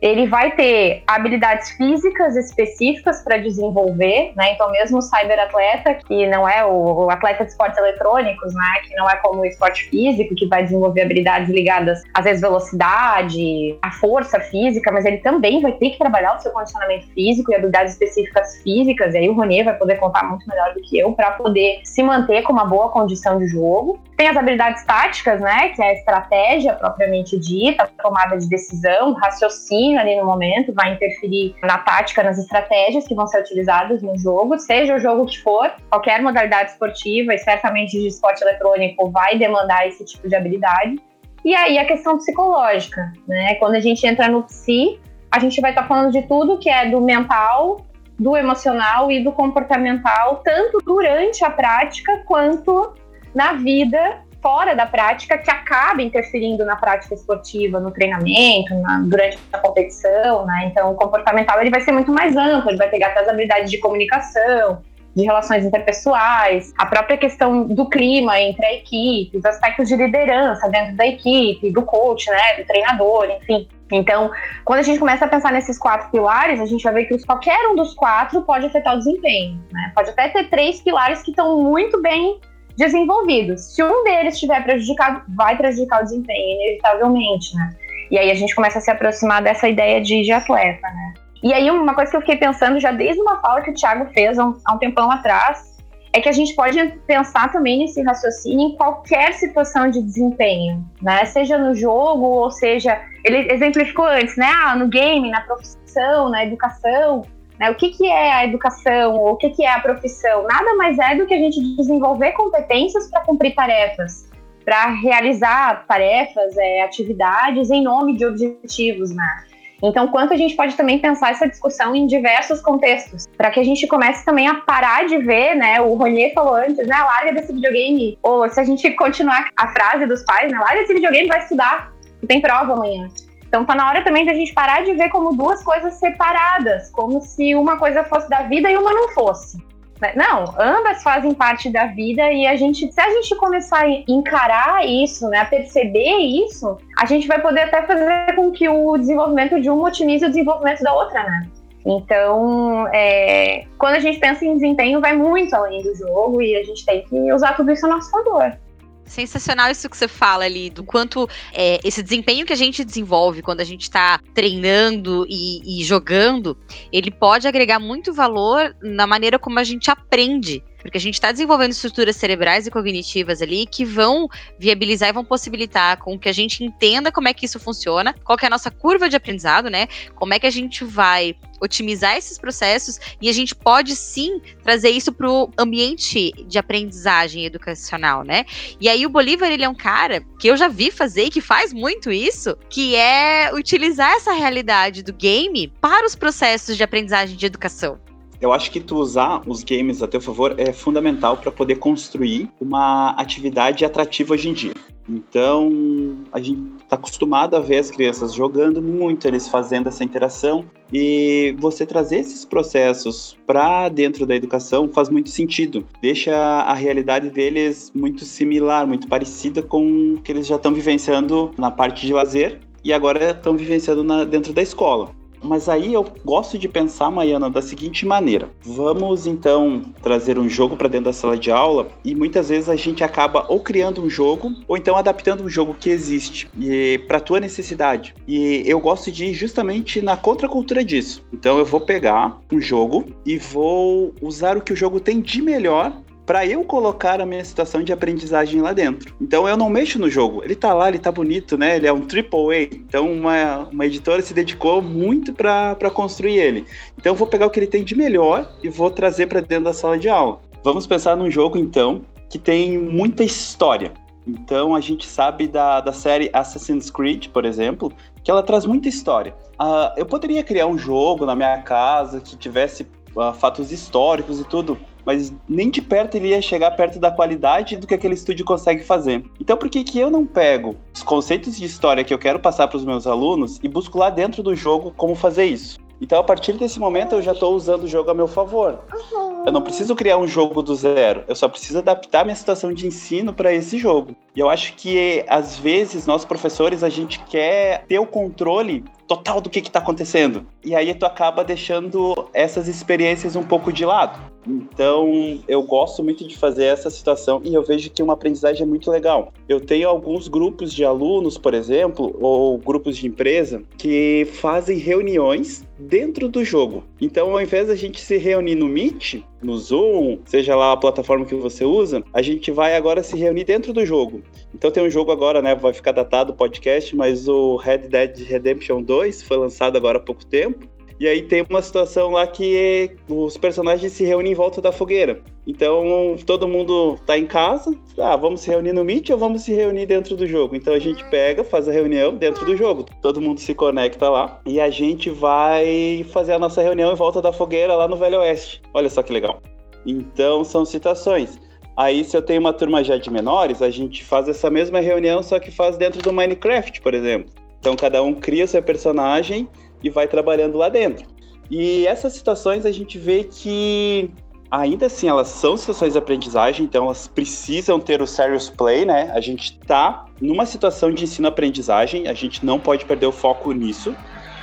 ele vai ter habilidades físicas específicas para desenvolver, né? Então, mesmo o cyberatleta, que não é o, o, atleta de esportes eletrônicos, né? Que não é como o esporte físico, que vai desenvolver habilidades ligadas, às vezes, velocidade, a força física, mas ele também vai ter que trabalhar o seu condicionamento físico e habilidades específicas físicas. E aí o Ronier vai poder contar muito melhor do que eu para poder se manter com uma boa condição de jogo. Tem as habilidades táticas, né? Que é a estratégia propriamente dita, tomada de decisão, raciocínio ali no momento, vai interferir na tática, nas estratégias que vão ser utilizadas no jogo, seja o jogo que for, qualquer modalidade esportiva, e certamente de esporte eletrônico vai demandar esse tipo de habilidade. E aí a questão psicológica, né? Quando a gente entra no psi, a gente vai estar tá falando de tudo que é do mental, do emocional e do comportamental, tanto durante a prática quanto na vida fora da prática que acaba interferindo na prática esportiva, no treinamento, na, durante a competição, né? Então, o comportamental ele vai ser muito mais amplo, ele vai pegar até as habilidades de comunicação, de relações interpessoais, a própria questão do clima entre a equipe, os aspectos de liderança dentro da equipe, do coach, né, do treinador, enfim. Então, quando a gente começa a pensar nesses quatro pilares, a gente vai ver que qualquer um dos quatro pode afetar o desempenho. Né? Pode até ter três pilares que estão muito bem desenvolvidos. Se um deles estiver prejudicado, vai prejudicar o desempenho, inevitavelmente, né? E aí a gente começa a se aproximar dessa ideia de, de atleta, né? E aí uma coisa que eu fiquei pensando já desde uma fala que o Thiago fez há um, há um tempão atrás, é que a gente pode pensar também nesse raciocínio em qualquer situação de desempenho, né? Seja no jogo, ou seja, ele exemplificou antes, né? Ah, no game, na profissão, na educação. Né? O que, que é a educação ou o que, que é a profissão? Nada mais é do que a gente desenvolver competências para cumprir tarefas, para realizar tarefas, é, atividades em nome de objetivos, né? Então, quanto a gente pode também pensar essa discussão em diversos contextos, para que a gente comece também a parar de ver, né? O Ronier falou antes, né? Larga desse videogame. Ou se a gente continuar a frase dos pais, né? Larga desse videogame, vai estudar, tem prova amanhã. Então tá na hora também da gente parar de ver como duas coisas separadas, como se uma coisa fosse da vida e uma não fosse. Né? Não, ambas fazem parte da vida e a gente, se a gente começar a encarar isso, né, a perceber isso, a gente vai poder até fazer com que o desenvolvimento de uma otimize o desenvolvimento da outra, né? Então, é, quando a gente pensa em desempenho, vai muito além do jogo e a gente tem que usar tudo isso a nosso favor. Sensacional isso que você fala ali, do quanto é, esse desempenho que a gente desenvolve quando a gente está treinando e, e jogando, ele pode agregar muito valor na maneira como a gente aprende porque a gente está desenvolvendo estruturas cerebrais e cognitivas ali que vão viabilizar e vão possibilitar com que a gente entenda como é que isso funciona, qual é a nossa curva de aprendizado, né? Como é que a gente vai otimizar esses processos e a gente pode sim trazer isso para o ambiente de aprendizagem educacional, né? E aí o Bolívar ele é um cara que eu já vi fazer e que faz muito isso, que é utilizar essa realidade do game para os processos de aprendizagem de educação eu acho que tu usar os games a teu favor é fundamental para poder construir uma atividade atrativa hoje em dia. Então, a gente está acostumado a ver as crianças jogando muito, eles fazendo essa interação, e você trazer esses processos para dentro da educação faz muito sentido. Deixa a realidade deles muito similar, muito parecida com o que eles já estão vivenciando na parte de lazer e agora estão vivenciando na, dentro da escola. Mas aí eu gosto de pensar, Maiana, da seguinte maneira: vamos então trazer um jogo para dentro da sala de aula e muitas vezes a gente acaba ou criando um jogo ou então adaptando um jogo que existe para tua necessidade. E eu gosto de ir justamente na contracultura disso. Então eu vou pegar um jogo e vou usar o que o jogo tem de melhor para eu colocar a minha situação de aprendizagem lá dentro. Então eu não mexo no jogo. Ele tá lá, ele tá bonito, né? Ele é um triple A. Então uma, uma editora se dedicou muito para construir ele. Então eu vou pegar o que ele tem de melhor e vou trazer para dentro da sala de aula. Vamos pensar num jogo então que tem muita história. Então a gente sabe da, da série Assassin's Creed, por exemplo, que ela traz muita história. Uh, eu poderia criar um jogo na minha casa que tivesse uh, fatos históricos e tudo, mas nem de perto ele ia chegar perto da qualidade do que aquele estúdio consegue fazer. Então por que que eu não pego os conceitos de história que eu quero passar para os meus alunos e busco lá dentro do jogo como fazer isso? Então, a partir desse momento, eu já estou usando o jogo a meu favor. Eu não preciso criar um jogo do zero, eu só preciso adaptar minha situação de ensino para esse jogo. E eu acho que, às vezes, nós professores, a gente quer ter o controle total do que está acontecendo. E aí tu acaba deixando essas experiências um pouco de lado. Então, eu gosto muito de fazer essa situação e eu vejo que uma aprendizagem é muito legal. Eu tenho alguns grupos de alunos, por exemplo, ou grupos de empresa, que fazem reuniões dentro do jogo. Então, ao invés da gente se reunir no Meet, no Zoom, seja lá a plataforma que você usa, a gente vai agora se reunir dentro do jogo. Então tem um jogo agora, né? Vai ficar datado o podcast, mas o Red Dead Redemption 2 foi lançado agora há pouco tempo. E aí tem uma situação lá que os personagens se reúnem em volta da fogueira. Então todo mundo tá em casa, ah, vamos se reunir no Meet ou vamos se reunir dentro do jogo? Então a gente pega, faz a reunião dentro do jogo. Todo mundo se conecta lá e a gente vai fazer a nossa reunião em volta da fogueira lá no Velho Oeste. Olha só que legal. Então são situações. Aí, se eu tenho uma turma já de menores, a gente faz essa mesma reunião, só que faz dentro do Minecraft, por exemplo. Então, cada um cria seu personagem e vai trabalhando lá dentro. E essas situações a gente vê que ainda assim elas são situações de aprendizagem, então elas precisam ter o serious play, né? A gente está numa situação de ensino-aprendizagem, a gente não pode perder o foco nisso.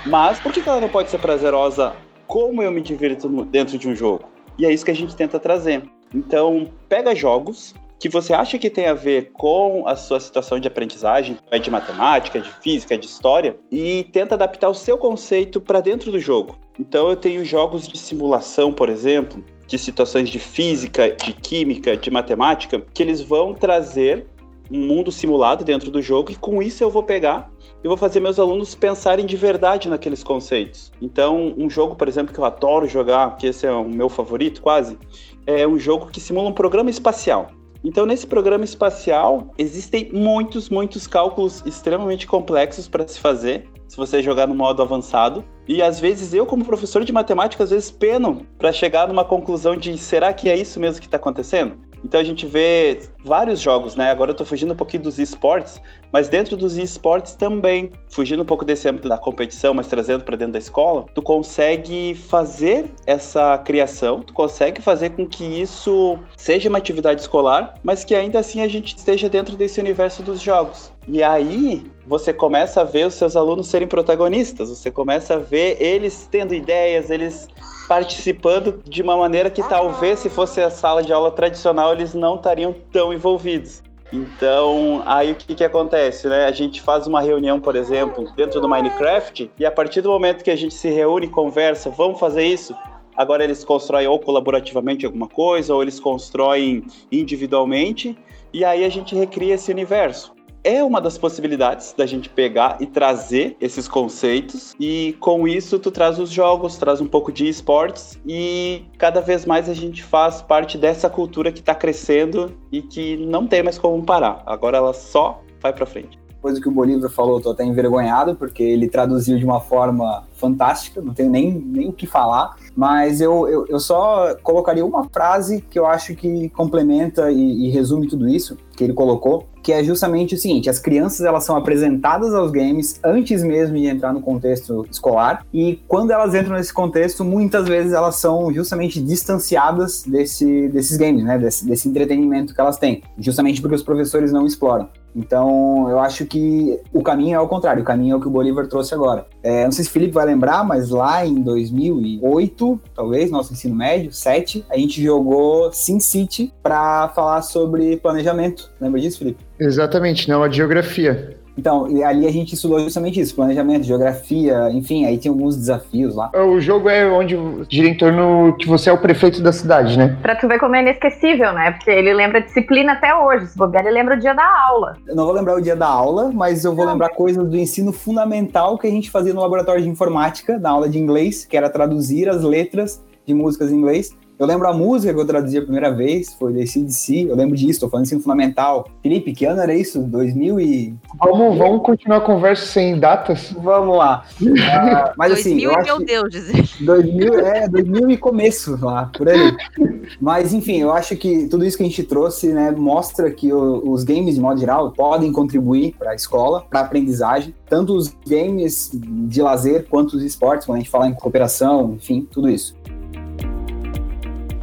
Mas por que ela não pode ser prazerosa como eu me divirto dentro de um jogo? E é isso que a gente tenta trazer. Então, pega jogos que você acha que tem a ver com a sua situação de aprendizagem, é de matemática, de física, de história, e tenta adaptar o seu conceito para dentro do jogo. Então eu tenho jogos de simulação, por exemplo, de situações de física, de química, de matemática, que eles vão trazer um mundo simulado dentro do jogo e com isso eu vou pegar e vou fazer meus alunos pensarem de verdade naqueles conceitos. Então, um jogo, por exemplo, que eu adoro jogar, que esse é o meu favorito quase, é um jogo que simula um programa espacial. Então, nesse programa espacial, existem muitos, muitos cálculos extremamente complexos para se fazer, se você jogar no modo avançado. E às vezes eu, como professor de matemática, às vezes peno para chegar numa conclusão de será que é isso mesmo que está acontecendo? Então a gente vê vários jogos, né? Agora eu tô fugindo um pouquinho dos esportes, mas dentro dos esportes também, fugindo um pouco desse âmbito da competição, mas trazendo para dentro da escola, tu consegue fazer essa criação, tu consegue fazer com que isso seja uma atividade escolar, mas que ainda assim a gente esteja dentro desse universo dos jogos. E aí você começa a ver os seus alunos serem protagonistas, você começa a ver eles tendo ideias, eles participando de uma maneira que talvez se fosse a sala de aula tradicional eles não estariam tão envolvidos. Então, aí o que, que acontece, né? A gente faz uma reunião, por exemplo, dentro do Minecraft, e a partir do momento que a gente se reúne e conversa, vamos fazer isso? Agora eles constroem ou colaborativamente alguma coisa, ou eles constroem individualmente, e aí a gente recria esse universo é uma das possibilidades da gente pegar e trazer esses conceitos e com isso tu traz os jogos, traz um pouco de esportes e cada vez mais a gente faz parte dessa cultura que está crescendo e que não tem mais como parar. Agora ela só vai para frente. Do que o Bolívar falou, tô até envergonhado, porque ele traduziu de uma forma fantástica, não tenho nem, nem o que falar, mas eu, eu, eu só colocaria uma frase que eu acho que complementa e, e resume tudo isso que ele colocou, que é justamente o seguinte: as crianças elas são apresentadas aos games antes mesmo de entrar no contexto escolar, e quando elas entram nesse contexto, muitas vezes elas são justamente distanciadas desse, desses games, né? Desse, desse entretenimento que elas têm, justamente porque os professores não exploram. Então, eu acho que o caminho é o contrário, o caminho é o que o Bolívar trouxe agora. É, não sei se o Felipe vai lembrar, mas lá em 2008, talvez, nosso ensino médio, 7, a gente jogou SimCity para falar sobre planejamento. Lembra disso, Felipe? Exatamente, não a geografia. Então, ali a gente estudou justamente isso, planejamento, geografia, enfim, aí tem alguns desafios lá. O jogo é onde gira em torno que você é o prefeito da cidade, né? Pra tu ver como é inesquecível, né? Porque ele lembra disciplina até hoje. Se bobear, ele lembra o dia da aula. Eu não vou lembrar o dia da aula, mas eu vou não. lembrar coisas do ensino fundamental que a gente fazia no laboratório de informática, na aula de inglês, que era traduzir as letras de músicas em inglês eu lembro a música que eu traduzi a primeira vez, foi da CDC. Eu lembro disso, tô falando ensino fundamental. Felipe, que ano era isso? 2000 e... Vamos, vamos continuar a conversa sem datas? Vamos lá. Uh, mas 2000 assim, eu acho meu Deus, dizer. 2000, é, 2000 e começo lá, por aí. Mas enfim, eu acho que tudo isso que a gente trouxe, né, mostra que o, os games, de modo geral, podem contribuir para a escola, para a aprendizagem. Tanto os games de lazer quanto os esportes, quando a gente fala em cooperação, enfim, tudo isso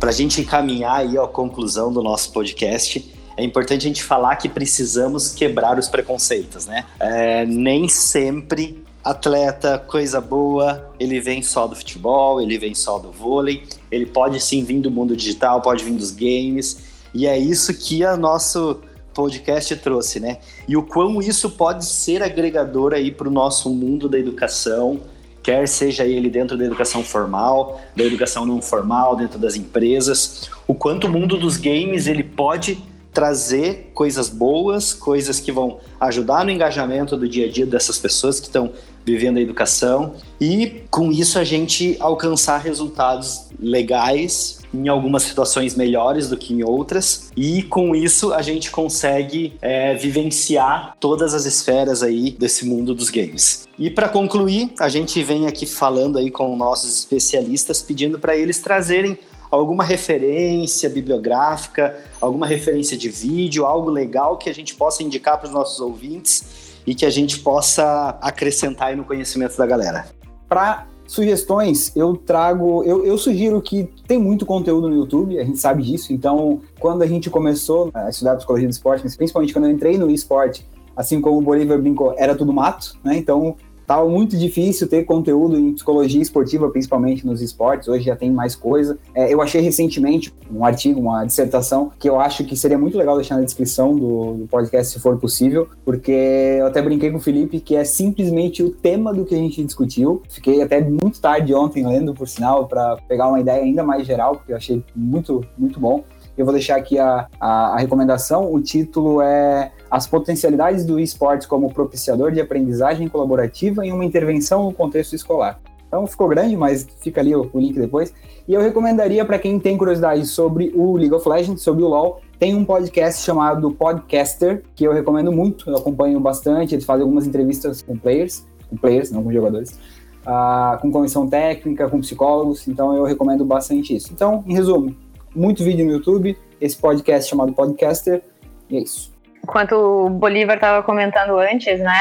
para a gente encaminhar aí a conclusão do nosso podcast, é importante a gente falar que precisamos quebrar os preconceitos, né? É, nem sempre atleta, coisa boa, ele vem só do futebol, ele vem só do vôlei, ele pode sim vir do mundo digital, pode vir dos games, e é isso que a nosso podcast trouxe, né? E o quão isso pode ser agregador aí para o nosso mundo da educação, quer seja ele dentro da educação formal, da educação não formal, dentro das empresas, o quanto o mundo dos games ele pode trazer coisas boas, coisas que vão ajudar no engajamento do dia a dia dessas pessoas que estão vivendo a educação. E com isso a gente alcançar resultados legais em algumas situações melhores do que em outras, e com isso a gente consegue é, vivenciar todas as esferas aí desse mundo dos games. E para concluir, a gente vem aqui falando aí com nossos especialistas, pedindo para eles trazerem alguma referência bibliográfica, alguma referência de vídeo, algo legal que a gente possa indicar para os nossos ouvintes e que a gente possa acrescentar no conhecimento da galera. Para Sugestões, eu trago. Eu, eu, sugiro que tem muito conteúdo no YouTube, a gente sabe disso. Então, quando a gente começou a estudar psicologia do esporte, principalmente quando eu entrei no esporte, assim como o Bolívar brincou, era tudo mato, né? Então, Tava muito difícil ter conteúdo em psicologia esportiva, principalmente nos esportes. Hoje já tem mais coisa. É, eu achei recentemente um artigo, uma dissertação, que eu acho que seria muito legal deixar na descrição do, do podcast, se for possível, porque eu até brinquei com o Felipe que é simplesmente o tema do que a gente discutiu. Fiquei até muito tarde ontem lendo, por sinal, para pegar uma ideia ainda mais geral, porque eu achei muito, muito bom. Eu vou deixar aqui a, a, a recomendação. O título é As potencialidades do esportes como propiciador de aprendizagem colaborativa em uma intervenção no contexto escolar. Então ficou grande, mas fica ali o, o link depois. E eu recomendaria para quem tem curiosidade sobre o League of Legends, sobre o LoL, tem um podcast chamado Podcaster, que eu recomendo muito, eu acompanho bastante, eles fazem algumas entrevistas com players, com players, não com jogadores, uh, com comissão técnica, com psicólogos, então eu recomendo bastante isso. Então, em resumo, muito vídeo no YouTube, esse podcast chamado Podcaster, e é isso. Enquanto o Bolívar estava comentando antes, né,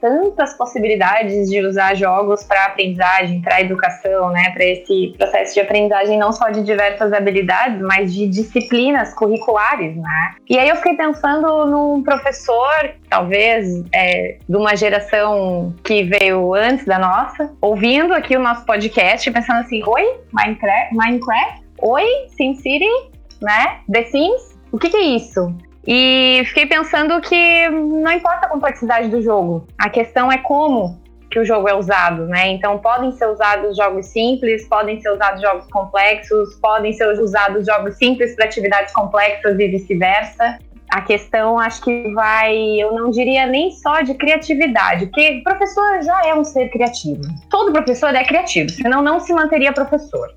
tantas possibilidades de usar jogos para aprendizagem, para educação, né, para esse processo de aprendizagem não só de diversas habilidades, mas de disciplinas curriculares, né? E aí eu fiquei pensando num professor, talvez é, de uma geração que veio antes da nossa, ouvindo aqui o nosso podcast, pensando assim, oi, Minecraft, Minecraft, oi, SimCity, né, The Sims, o que, que é isso? E fiquei pensando que não importa a complexidade do jogo, a questão é como que o jogo é usado, né? Então podem ser usados jogos simples, podem ser usados jogos complexos, podem ser usados jogos simples para atividades complexas e vice-versa. A questão acho que vai, eu não diria nem só de criatividade, porque professor já é um ser criativo. Todo professor é criativo, senão não se manteria professor,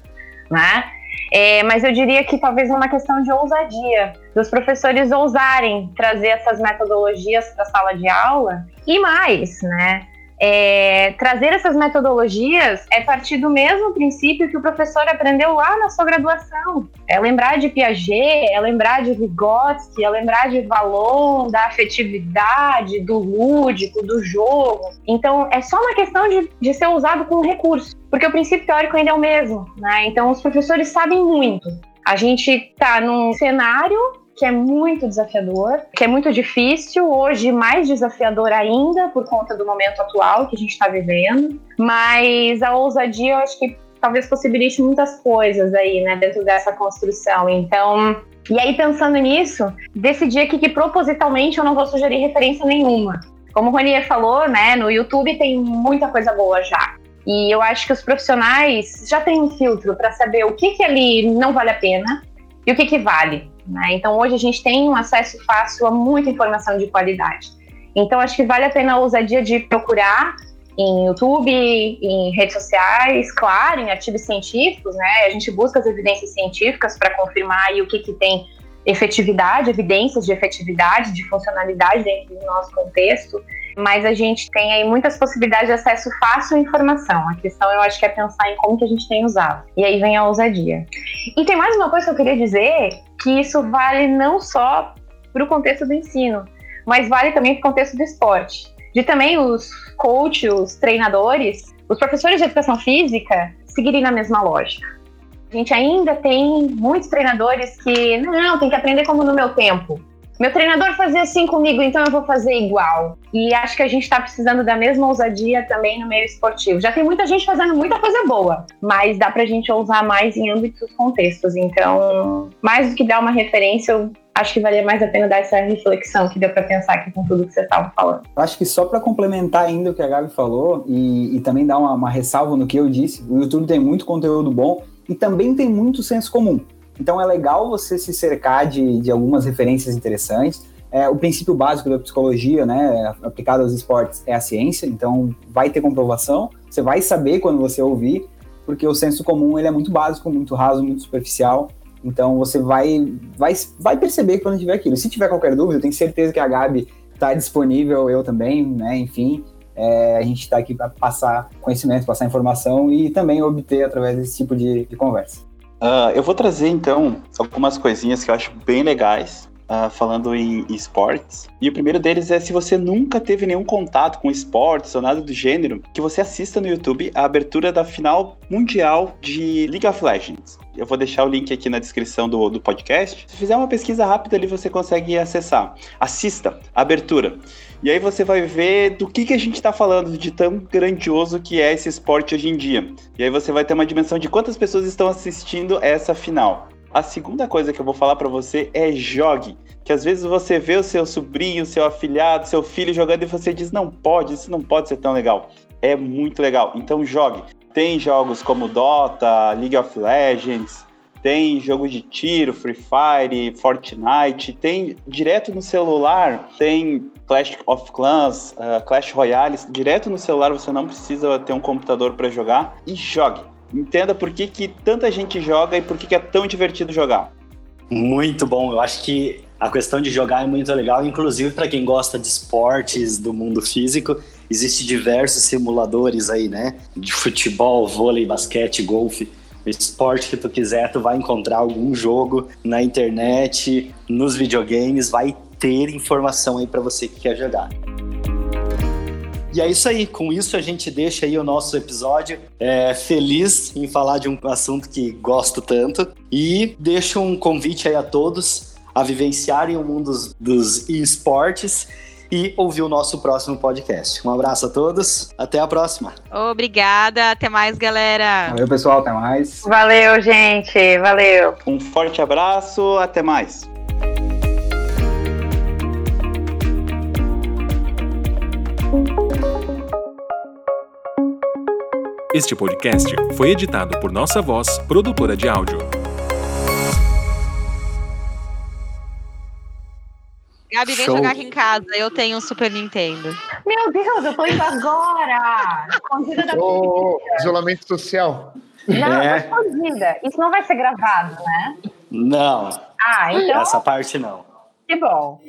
né? É, mas eu diria que talvez é uma questão de ousadia, dos professores ousarem trazer essas metodologias para a sala de aula e mais, né? É, trazer essas metodologias é partir do mesmo princípio que o professor aprendeu lá na sua graduação. É lembrar de Piaget, é lembrar de Vygotsky, é lembrar de Valon, da afetividade, do lúdico, do jogo. Então, é só uma questão de, de ser usado como recurso, porque o princípio teórico ainda é o mesmo. Né? Então, os professores sabem muito. A gente está num cenário que é muito desafiador, que é muito difícil, hoje mais desafiador ainda por conta do momento atual que a gente está vivendo. Mas a ousadia, eu acho que talvez possibilite muitas coisas aí, né, dentro dessa construção. Então, e aí pensando nisso, decidi aqui que propositalmente eu não vou sugerir referência nenhuma. Como o Ronier falou, né, no YouTube tem muita coisa boa já. E eu acho que os profissionais já têm um filtro para saber o que, que ali não vale a pena e o que, que vale. Né? Então, hoje a gente tem um acesso fácil a muita informação de qualidade. Então, acho que vale a pena a ousadia de procurar em YouTube, em redes sociais, claro, em artigos científicos, né? A gente busca as evidências científicas para confirmar aí o que, que tem efetividade, evidências de efetividade, de funcionalidade dentro do nosso contexto mas a gente tem aí muitas possibilidades de acesso fácil à informação. A questão eu acho que é pensar em como que a gente tem usado. E aí vem a ousadia. E tem mais uma coisa que eu queria dizer, que isso vale não só para o contexto do ensino, mas vale também para o contexto do esporte. De também os coaches, os treinadores, os professores de educação física seguirem na mesma lógica. A gente ainda tem muitos treinadores que, não, tem que aprender como no meu tempo. Meu treinador fazia assim comigo, então eu vou fazer igual. E acho que a gente está precisando da mesma ousadia também no meio esportivo. Já tem muita gente fazendo muita coisa boa, mas dá para a gente ousar mais em âmbitos contextos. Então, mais do que dar uma referência, eu acho que valia mais a pena dar essa reflexão que deu para pensar aqui com tudo que você estava falando. Acho que só para complementar ainda o que a Gabi falou e, e também dar uma, uma ressalva no que eu disse, o YouTube tem muito conteúdo bom e também tem muito senso comum. Então é legal você se cercar de, de algumas referências interessantes. É, o princípio básico da psicologia, né, aplicado aos esportes, é a ciência, então vai ter comprovação, você vai saber quando você ouvir, porque o senso comum ele é muito básico, muito raso, muito superficial, então você vai, vai, vai perceber quando tiver aquilo. Se tiver qualquer dúvida, eu tenho certeza que a Gabi está disponível, eu também, né, enfim, é, a gente está aqui para passar conhecimento, passar informação e também obter através desse tipo de, de conversa. Uh, eu vou trazer então algumas coisinhas que eu acho bem legais, uh, falando em, esportes. E o primeiro deles é se você nunca teve nenhum contato com esportes ou nada do gênero, que você assista no YouTube a abertura da final mundial de League of Legends. Eu vou deixar o link aqui na descrição do, do podcast. Se fizer uma pesquisa rápida ali, você consegue acessar. Assista abertura. E aí você vai ver do que, que a gente está falando de tão grandioso que é esse esporte hoje em dia. E aí você vai ter uma dimensão de quantas pessoas estão assistindo essa final. A segunda coisa que eu vou falar para você é jogue. Que às vezes você vê o seu sobrinho, seu afilhado, seu filho jogando e você diz: não pode, isso não pode ser tão legal. É muito legal. Então jogue. Tem jogos como Dota, League of Legends, tem jogo de tiro, Free Fire, Fortnite, tem direto no celular, tem Clash of Clans, uh, Clash Royale, direto no celular você não precisa ter um computador para jogar e jogue. Entenda por que, que tanta gente joga e por que, que é tão divertido jogar. Muito bom. Eu acho que a questão de jogar é muito legal, inclusive para quem gosta de esportes do mundo físico. Existem diversos simuladores aí, né? De futebol, vôlei, basquete, golfe. Esporte que tu quiser, tu vai encontrar algum jogo na internet, nos videogames, vai ter informação aí para você que quer jogar. E é isso aí, com isso a gente deixa aí o nosso episódio. É, feliz em falar de um assunto que gosto tanto. E deixo um convite aí a todos a vivenciarem o mundo dos, dos esportes e ouvir o nosso próximo podcast. Um abraço a todos, até a próxima. Obrigada, até mais, galera. Valeu, pessoal, até mais. Valeu, gente, valeu. Um forte abraço, até mais. Este podcast foi editado por Nossa Voz, produtora de áudio. Gabi, vem Show. jogar aqui em casa. Eu tenho um Super Nintendo. Meu Deus, eu tô indo agora! Escondida da Ô, isolamento social. Não, É. tô escondida. Isso não vai ser gravado, né? Não, Ah, então essa parte não. que bom.